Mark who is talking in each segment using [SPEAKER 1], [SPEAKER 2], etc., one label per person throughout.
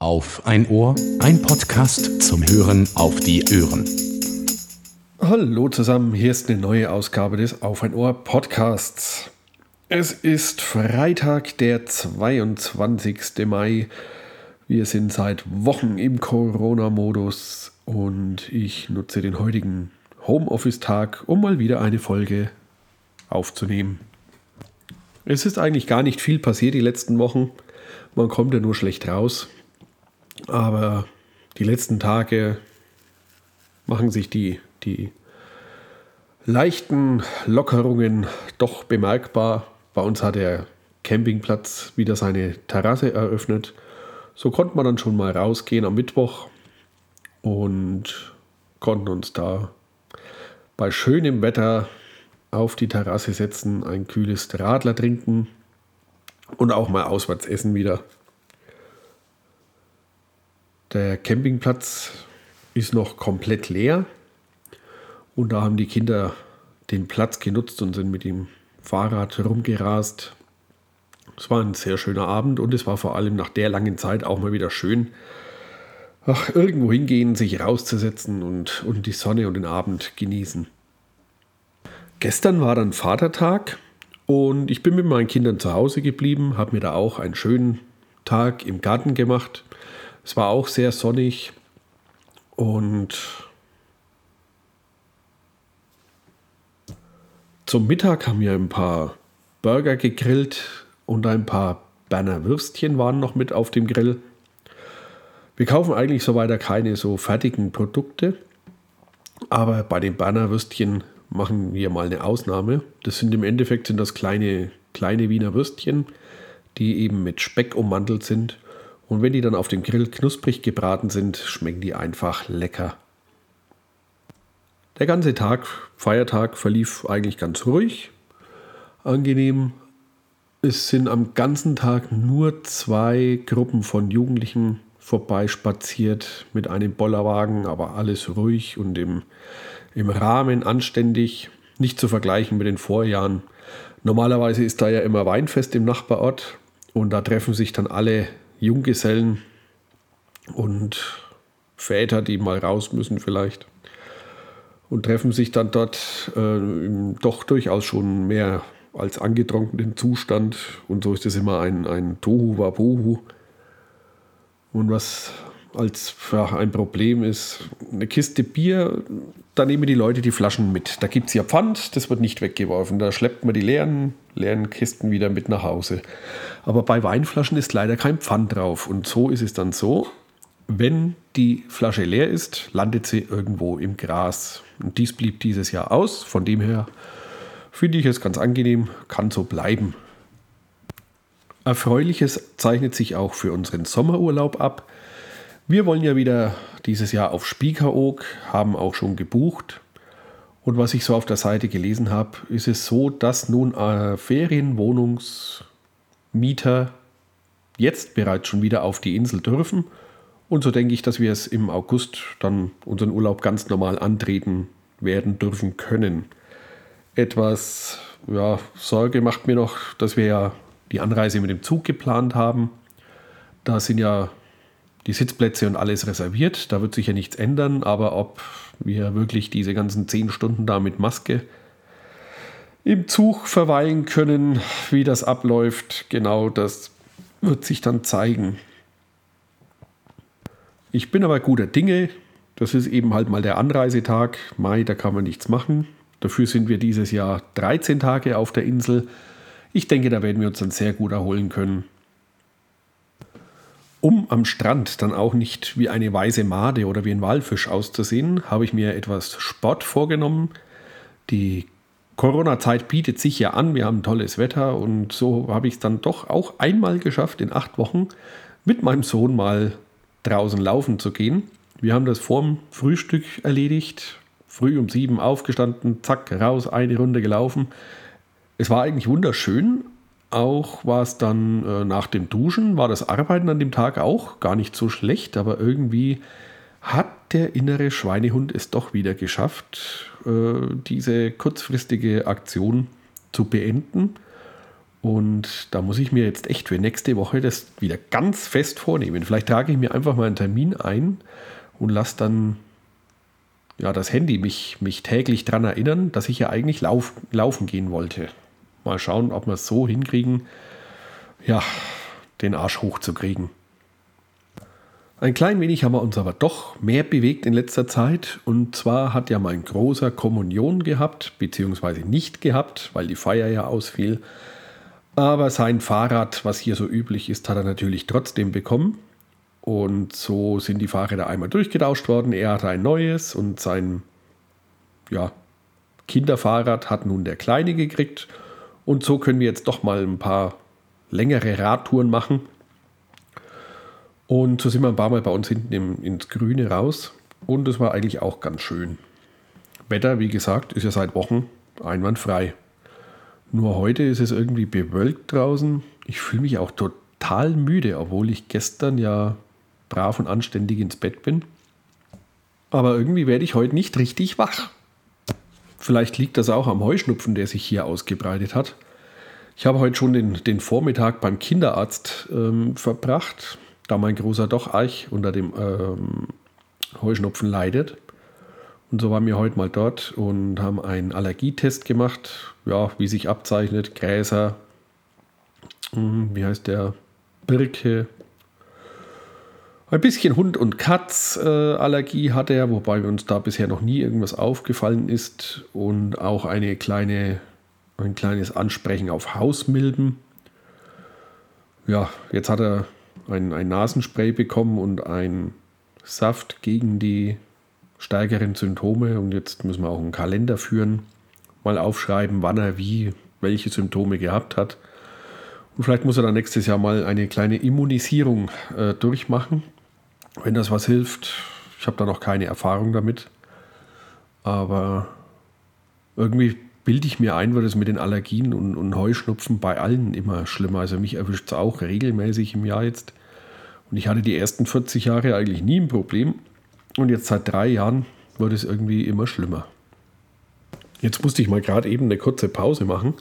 [SPEAKER 1] Auf ein Ohr, ein Podcast zum Hören auf die Ohren.
[SPEAKER 2] Hallo zusammen, hier ist eine neue Ausgabe des Auf ein Ohr Podcasts. Es ist Freitag, der 22. Mai. Wir sind seit Wochen im Corona-Modus und ich nutze den heutigen Homeoffice-Tag, um mal wieder eine Folge aufzunehmen. Es ist eigentlich gar nicht viel passiert die letzten Wochen. Man kommt ja nur schlecht raus. Aber die letzten Tage machen sich die, die leichten Lockerungen doch bemerkbar. Bei uns hat der Campingplatz wieder seine Terrasse eröffnet. So konnte man dann schon mal rausgehen am Mittwoch und konnten uns da bei schönem Wetter auf die Terrasse setzen, ein kühles Radler trinken und auch mal auswärts essen wieder. Der Campingplatz ist noch komplett leer und da haben die Kinder den Platz genutzt und sind mit dem Fahrrad rumgerast. Es war ein sehr schöner Abend und es war vor allem nach der langen Zeit auch mal wieder schön, ach, irgendwo hingehen, sich rauszusetzen und, und die Sonne und den Abend genießen. Gestern war dann Vatertag und ich bin mit meinen Kindern zu Hause geblieben, habe mir da auch einen schönen Tag im Garten gemacht. Es war auch sehr sonnig und zum Mittag haben wir ein paar Burger gegrillt und ein paar Berner Würstchen waren noch mit auf dem Grill. Wir kaufen eigentlich so weiter keine so fertigen Produkte, aber bei den Berner Würstchen machen wir mal eine Ausnahme. Das sind im Endeffekt sind das kleine, kleine Wiener Würstchen, die eben mit Speck ummantelt sind und wenn die dann auf dem Grill knusprig gebraten sind, schmecken die einfach lecker. Der ganze Tag, Feiertag, verlief eigentlich ganz ruhig, angenehm. Es sind am ganzen Tag nur zwei Gruppen von Jugendlichen vorbeispaziert mit einem Bollerwagen, aber alles ruhig und im, im Rahmen anständig, nicht zu vergleichen mit den Vorjahren. Normalerweise ist da ja immer Weinfest im Nachbarort und da treffen sich dann alle Junggesellen und Väter, die mal raus müssen vielleicht. Und treffen sich dann dort äh, doch durchaus schon mehr als angetrunkenen Zustand. Und so ist es immer ein, ein Tohu Wabohu. Und was als ja, ein Problem ist, eine Kiste Bier, da nehmen die Leute die Flaschen mit. Da gibt es ja Pfand, das wird nicht weggeworfen. Da schleppt man die leeren, leeren Kisten wieder mit nach Hause. Aber bei Weinflaschen ist leider kein Pfand drauf. Und so ist es dann so, wenn die Flasche leer ist, landet sie irgendwo im Gras. Und dies blieb dieses Jahr aus. Von dem her finde ich es ganz angenehm, kann so bleiben. Erfreuliches zeichnet sich auch für unseren Sommerurlaub ab. Wir wollen ja wieder dieses Jahr auf Spiekeroog, haben auch schon gebucht. Und was ich so auf der Seite gelesen habe, ist es so, dass nun äh, Ferienwohnungsmieter jetzt bereits schon wieder auf die Insel dürfen. Und so denke ich, dass wir es im August dann unseren Urlaub ganz normal antreten werden dürfen können. Etwas ja, Sorge macht mir noch, dass wir ja die Anreise mit dem Zug geplant haben. Da sind ja die Sitzplätze und alles reserviert. Da wird sich ja nichts ändern, aber ob wir wirklich diese ganzen zehn Stunden da mit Maske im Zug verweilen können, wie das abläuft, genau das wird sich dann zeigen. Ich bin aber guter Dinge. Das ist eben halt mal der Anreisetag. Mai, da kann man nichts machen. Dafür sind wir dieses Jahr 13 Tage auf der Insel. Ich denke, da werden wir uns dann sehr gut erholen können um am Strand dann auch nicht wie eine weiße Made oder wie ein Walfisch auszusehen, habe ich mir etwas Sport vorgenommen. Die Corona-Zeit bietet sich ja an, wir haben tolles Wetter und so habe ich es dann doch auch einmal geschafft, in acht Wochen mit meinem Sohn mal draußen laufen zu gehen. Wir haben das vorm Frühstück erledigt, früh um sieben aufgestanden, zack, raus, eine Runde gelaufen. Es war eigentlich wunderschön, auch war es dann äh, nach dem Duschen, war das Arbeiten an dem Tag auch gar nicht so schlecht, aber irgendwie hat der innere Schweinehund es doch wieder geschafft, äh, diese kurzfristige Aktion zu beenden. Und da muss ich mir jetzt echt für nächste Woche das wieder ganz fest vornehmen. Vielleicht trage ich mir einfach mal einen Termin ein und lasse dann ja, das Handy mich, mich täglich daran erinnern, dass ich ja eigentlich lauf, laufen gehen wollte. Mal schauen, ob wir es so hinkriegen, ja, den Arsch hochzukriegen. Ein klein wenig haben wir uns aber doch mehr bewegt in letzter Zeit. Und zwar hat ja mein großer Kommunion gehabt, beziehungsweise nicht gehabt, weil die Feier ja ausfiel. Aber sein Fahrrad, was hier so üblich ist, hat er natürlich trotzdem bekommen. Und so sind die Fahrräder einmal durchgetauscht worden. Er hatte ein neues und sein ja, Kinderfahrrad hat nun der Kleine gekriegt. Und so können wir jetzt doch mal ein paar längere Radtouren machen. Und so sind wir ein paar Mal bei uns hinten im, ins Grüne raus. Und es war eigentlich auch ganz schön. Wetter, wie gesagt, ist ja seit Wochen einwandfrei. Nur heute ist es irgendwie bewölkt draußen. Ich fühle mich auch total müde, obwohl ich gestern ja brav und anständig ins Bett bin. Aber irgendwie werde ich heute nicht richtig wach. Vielleicht liegt das auch am Heuschnupfen, der sich hier ausgebreitet hat. Ich habe heute schon den, den Vormittag beim Kinderarzt ähm, verbracht, da mein großer doch Eich unter dem ähm, Heuschnupfen leidet. Und so waren wir heute mal dort und haben einen Allergietest gemacht. Ja, wie sich abzeichnet, Gräser, hm, wie heißt der, Birke. Ein bisschen Hund- und Katz-Allergie äh, hatte er, wobei uns da bisher noch nie irgendwas aufgefallen ist. Und auch eine kleine, ein kleines Ansprechen auf Hausmilben. Ja, jetzt hat er ein, ein Nasenspray bekommen und ein Saft gegen die stärkeren Symptome und jetzt müssen wir auch einen Kalender führen, mal aufschreiben, wann er wie, welche Symptome gehabt hat. Und vielleicht muss er dann nächstes Jahr mal eine kleine Immunisierung äh, durchmachen, wenn das was hilft. Ich habe da noch keine Erfahrung damit, aber irgendwie bilde ich mir ein, wird es mit den Allergien und, und Heuschnupfen bei allen immer schlimmer. Also mich erwischt es auch regelmäßig im Jahr jetzt. Und ich hatte die ersten 40 Jahre eigentlich nie ein Problem. Und jetzt seit drei Jahren wird es irgendwie immer schlimmer. Jetzt musste ich mal gerade eben eine kurze Pause machen,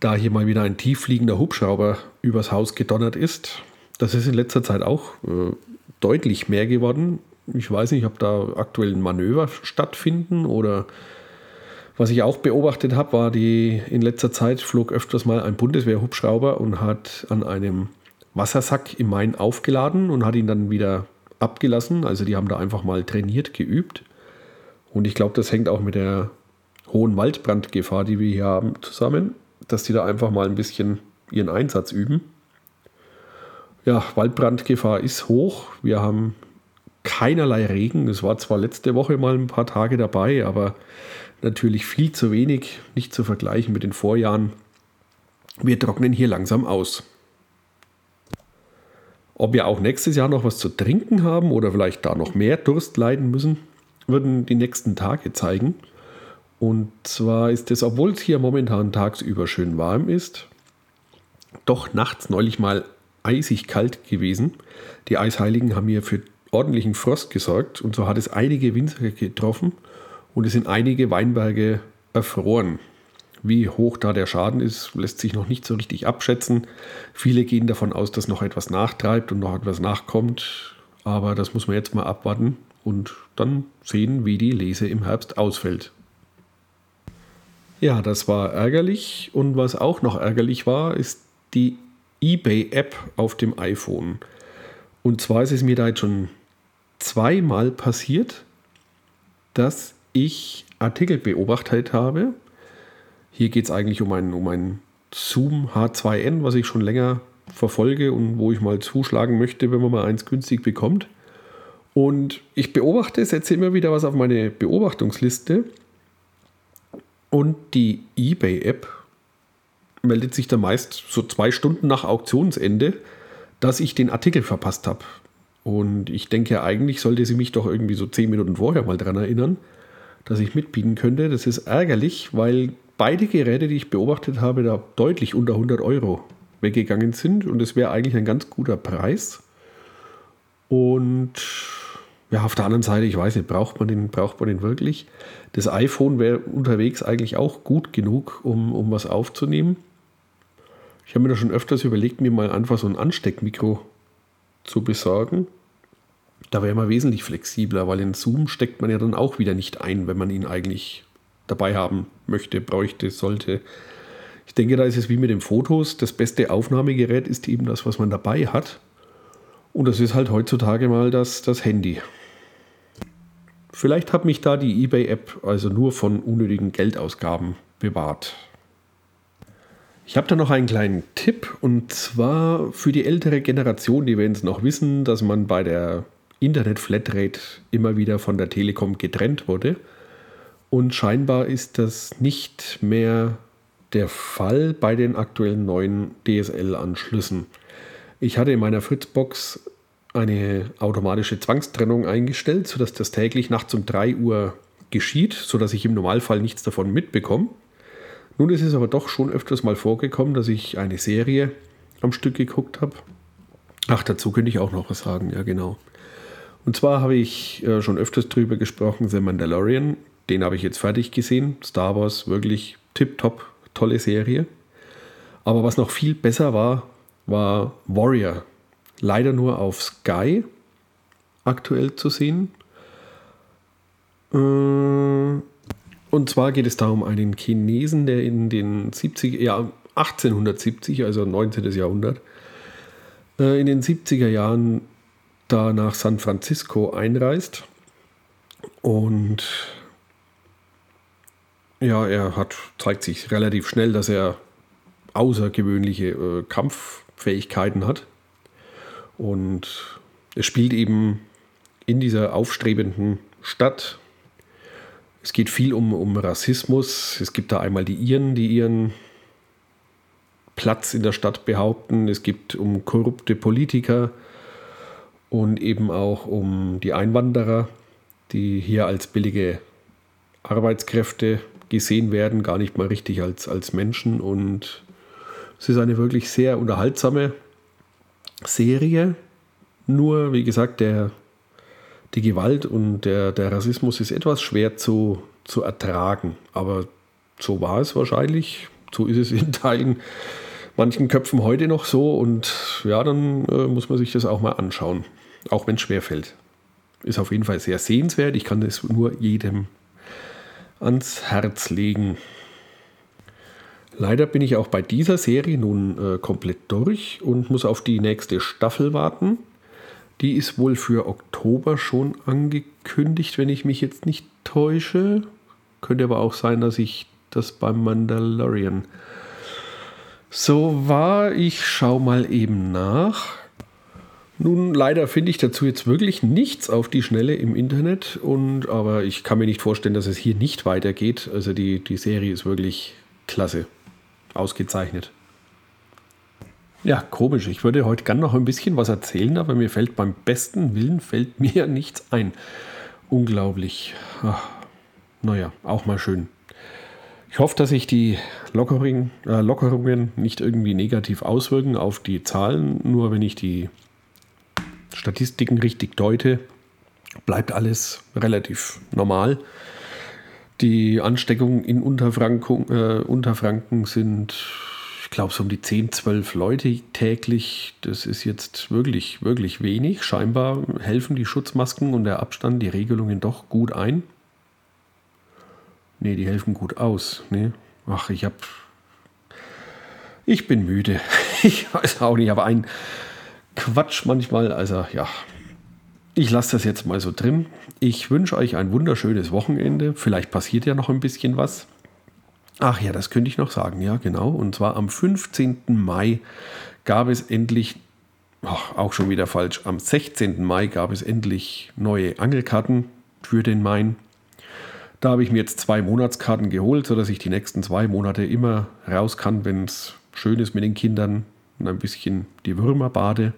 [SPEAKER 2] da hier mal wieder ein tieffliegender Hubschrauber übers Haus gedonnert ist. Das ist in letzter Zeit auch äh, deutlich mehr geworden. Ich weiß nicht, ob da aktuell ein Manöver stattfinden oder was ich auch beobachtet habe, war die in letzter Zeit flog öfters mal ein Bundeswehrhubschrauber und hat an einem Wassersack im Main aufgeladen und hat ihn dann wieder abgelassen. Also die haben da einfach mal trainiert, geübt. Und ich glaube, das hängt auch mit der hohen Waldbrandgefahr, die wir hier haben, zusammen, dass die da einfach mal ein bisschen ihren Einsatz üben. Ja, Waldbrandgefahr ist hoch. Wir haben keinerlei Regen. Es war zwar letzte Woche mal ein paar Tage dabei, aber natürlich viel zu wenig, nicht zu vergleichen mit den Vorjahren. Wir trocknen hier langsam aus. Ob wir auch nächstes Jahr noch was zu trinken haben oder vielleicht da noch mehr Durst leiden müssen, würden die nächsten Tage zeigen. Und zwar ist es, obwohl es hier momentan tagsüber schön warm ist, doch nachts neulich mal eisig kalt gewesen. Die Eisheiligen haben hier für ordentlichen Frost gesorgt und so hat es einige Winzer getroffen und es sind einige Weinberge erfroren. Wie hoch da der Schaden ist, lässt sich noch nicht so richtig abschätzen. Viele gehen davon aus, dass noch etwas nachtreibt und noch etwas nachkommt. Aber das muss man jetzt mal abwarten und dann sehen, wie die Lese im Herbst ausfällt. Ja, das war ärgerlich. Und was auch noch ärgerlich war, ist die eBay-App auf dem iPhone. Und zwar ist es mir da jetzt schon zweimal passiert, dass ich Artikel beobachtet habe hier geht es eigentlich um ein, um ein Zoom H2N, was ich schon länger verfolge und wo ich mal zuschlagen möchte, wenn man mal eins günstig bekommt. Und ich beobachte, setze immer wieder was auf meine Beobachtungsliste. Und die eBay-App meldet sich dann meist so zwei Stunden nach Auktionsende, dass ich den Artikel verpasst habe. Und ich denke, eigentlich sollte sie mich doch irgendwie so zehn Minuten vorher mal daran erinnern, dass ich mitbieten könnte. Das ist ärgerlich, weil beide Geräte, die ich beobachtet habe, da deutlich unter 100 Euro weggegangen sind und es wäre eigentlich ein ganz guter Preis. Und ja, auf der anderen Seite, ich weiß nicht, braucht man den, braucht man den wirklich? Das iPhone wäre unterwegs eigentlich auch gut genug, um, um was aufzunehmen. Ich habe mir da schon öfters überlegt, mir mal einfach so ein Ansteckmikro zu besorgen. Da wäre man wesentlich flexibler, weil in Zoom steckt man ja dann auch wieder nicht ein, wenn man ihn eigentlich dabei haben möchte, bräuchte, sollte. Ich denke, da ist es wie mit den Fotos. Das beste Aufnahmegerät ist eben das, was man dabei hat. Und das ist halt heutzutage mal das, das Handy. Vielleicht hat mich da die eBay-App also nur von unnötigen Geldausgaben bewahrt. Ich habe da noch einen kleinen Tipp und zwar für die ältere Generation, die werden es noch wissen, dass man bei der Internet-Flatrate immer wieder von der Telekom getrennt wurde. Und scheinbar ist das nicht mehr der Fall bei den aktuellen neuen DSL-Anschlüssen. Ich hatte in meiner Fritzbox eine automatische Zwangstrennung eingestellt, sodass das täglich nachts um 3 Uhr geschieht, sodass ich im Normalfall nichts davon mitbekomme. Nun ist es aber doch schon öfters mal vorgekommen, dass ich eine Serie am Stück geguckt habe. Ach, dazu könnte ich auch noch was sagen, ja genau. Und zwar habe ich äh, schon öfters drüber gesprochen, The Mandalorian, den habe ich jetzt fertig gesehen. Star Wars, wirklich tipptopp, tolle Serie. Aber was noch viel besser war, war Warrior leider nur auf Sky aktuell zu sehen. Äh, und zwar geht es da um einen Chinesen, der in den 70 ja, 1870, also 19. Jahrhundert, äh, in den 70er Jahren da nach San Francisco einreist. Und ja, er hat, zeigt sich relativ schnell, dass er außergewöhnliche äh, Kampffähigkeiten hat. Und es spielt eben in dieser aufstrebenden Stadt. Es geht viel um, um Rassismus. Es gibt da einmal die Iren, die ihren Platz in der Stadt behaupten. Es gibt um korrupte Politiker und eben auch um die Einwanderer, die hier als billige Arbeitskräfte gesehen werden, gar nicht mal richtig als, als Menschen. Und es ist eine wirklich sehr unterhaltsame Serie. Nur, wie gesagt, der, die Gewalt und der, der Rassismus ist etwas schwer zu, zu ertragen. Aber so war es wahrscheinlich. So ist es in Teilen manchen Köpfen heute noch so. Und ja, dann äh, muss man sich das auch mal anschauen. Auch wenn es schwer fällt. Ist auf jeden Fall sehr sehenswert. Ich kann es nur jedem ans Herz legen. Leider bin ich auch bei dieser Serie nun äh, komplett durch und muss auf die nächste Staffel warten. Die ist wohl für Oktober schon angekündigt, wenn ich mich jetzt nicht täusche. Könnte aber auch sein, dass ich das beim Mandalorian so war. Ich schaue mal eben nach. Nun, leider finde ich dazu jetzt wirklich nichts auf die Schnelle im Internet. Und, aber ich kann mir nicht vorstellen, dass es hier nicht weitergeht. Also die, die Serie ist wirklich klasse ausgezeichnet. Ja, komisch. Ich würde heute gern noch ein bisschen was erzählen, aber mir fällt beim besten Willen fällt mir nichts ein. Unglaublich. Ach, naja, auch mal schön. Ich hoffe, dass sich die Lockering, äh, Lockerungen nicht irgendwie negativ auswirken auf die Zahlen. Nur wenn ich die Statistiken richtig deute, bleibt alles relativ normal. Die Ansteckungen in Unterfranken, äh, Unterfranken sind, glaube, so um die 10, 12 Leute täglich. Das ist jetzt wirklich, wirklich wenig. Scheinbar helfen die Schutzmasken und der Abstand, die Regelungen doch gut ein. Nee, die helfen gut aus. Nee. Ach, ich habe. Ich bin müde. Ich weiß auch nicht, aber ein Quatsch manchmal. Also, ja, ich lasse das jetzt mal so drin. Ich wünsche euch ein wunderschönes Wochenende. Vielleicht passiert ja noch ein bisschen was. Ach ja, das könnte ich noch sagen. Ja, genau. Und zwar am 15. Mai gab es endlich, ach, auch schon wieder falsch, am 16. Mai gab es endlich neue Angelkarten für den Main. Da habe ich mir jetzt zwei Monatskarten geholt, sodass ich die nächsten zwei Monate immer raus kann, wenn es schön ist mit den Kindern und ein bisschen die Würmer bade.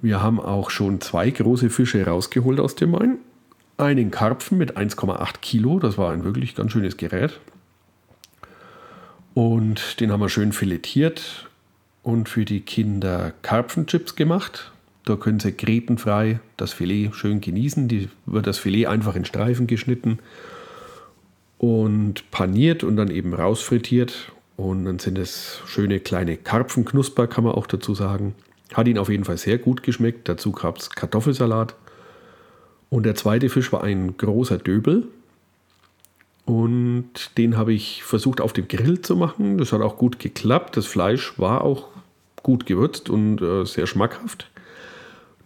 [SPEAKER 2] Wir haben auch schon zwei große Fische rausgeholt aus dem Main. Einen Karpfen mit 1,8 Kilo, das war ein wirklich ganz schönes Gerät. Und den haben wir schön filetiert und für die Kinder Karpfenchips gemacht. Da können sie grätenfrei das Filet schön genießen. Die wird das Filet einfach in Streifen geschnitten und paniert und dann eben rausfrittiert. Und dann sind es schöne kleine Karpfenknusper, kann man auch dazu sagen. Hat ihn auf jeden Fall sehr gut geschmeckt. Dazu gab es Kartoffelsalat. Und der zweite Fisch war ein großer Döbel. Und den habe ich versucht auf dem Grill zu machen. Das hat auch gut geklappt. Das Fleisch war auch gut gewürzt und äh, sehr schmackhaft.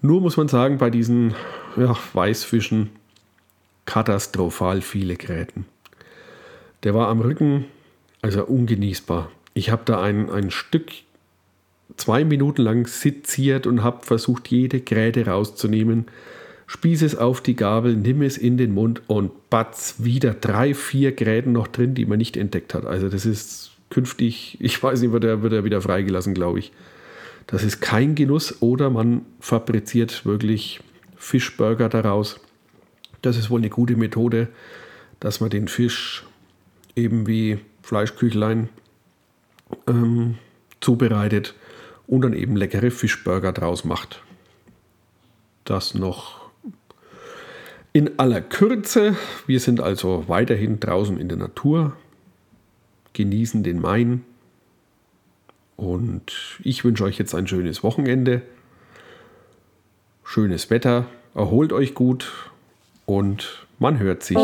[SPEAKER 2] Nur muss man sagen, bei diesen ja, Weißfischen katastrophal viele Gräten. Der war am Rücken also ungenießbar. Ich habe da ein, ein Stück zwei Minuten lang seziert und habe versucht, jede Gräte rauszunehmen. Spieß es auf die Gabel, nimm es in den Mund und batz, wieder drei, vier Gräten noch drin, die man nicht entdeckt hat. Also das ist künftig, ich weiß nicht, wird er, wird er wieder freigelassen, glaube ich. Das ist kein Genuss oder man fabriziert wirklich Fischburger daraus. Das ist wohl eine gute Methode, dass man den Fisch eben wie Fleischküchlein ähm, zubereitet und dann eben leckere Fischburger draus macht. Das noch in aller Kürze. Wir sind also weiterhin draußen in der Natur, genießen den Main und ich wünsche euch jetzt ein schönes Wochenende, schönes Wetter, erholt euch gut und man hört sich.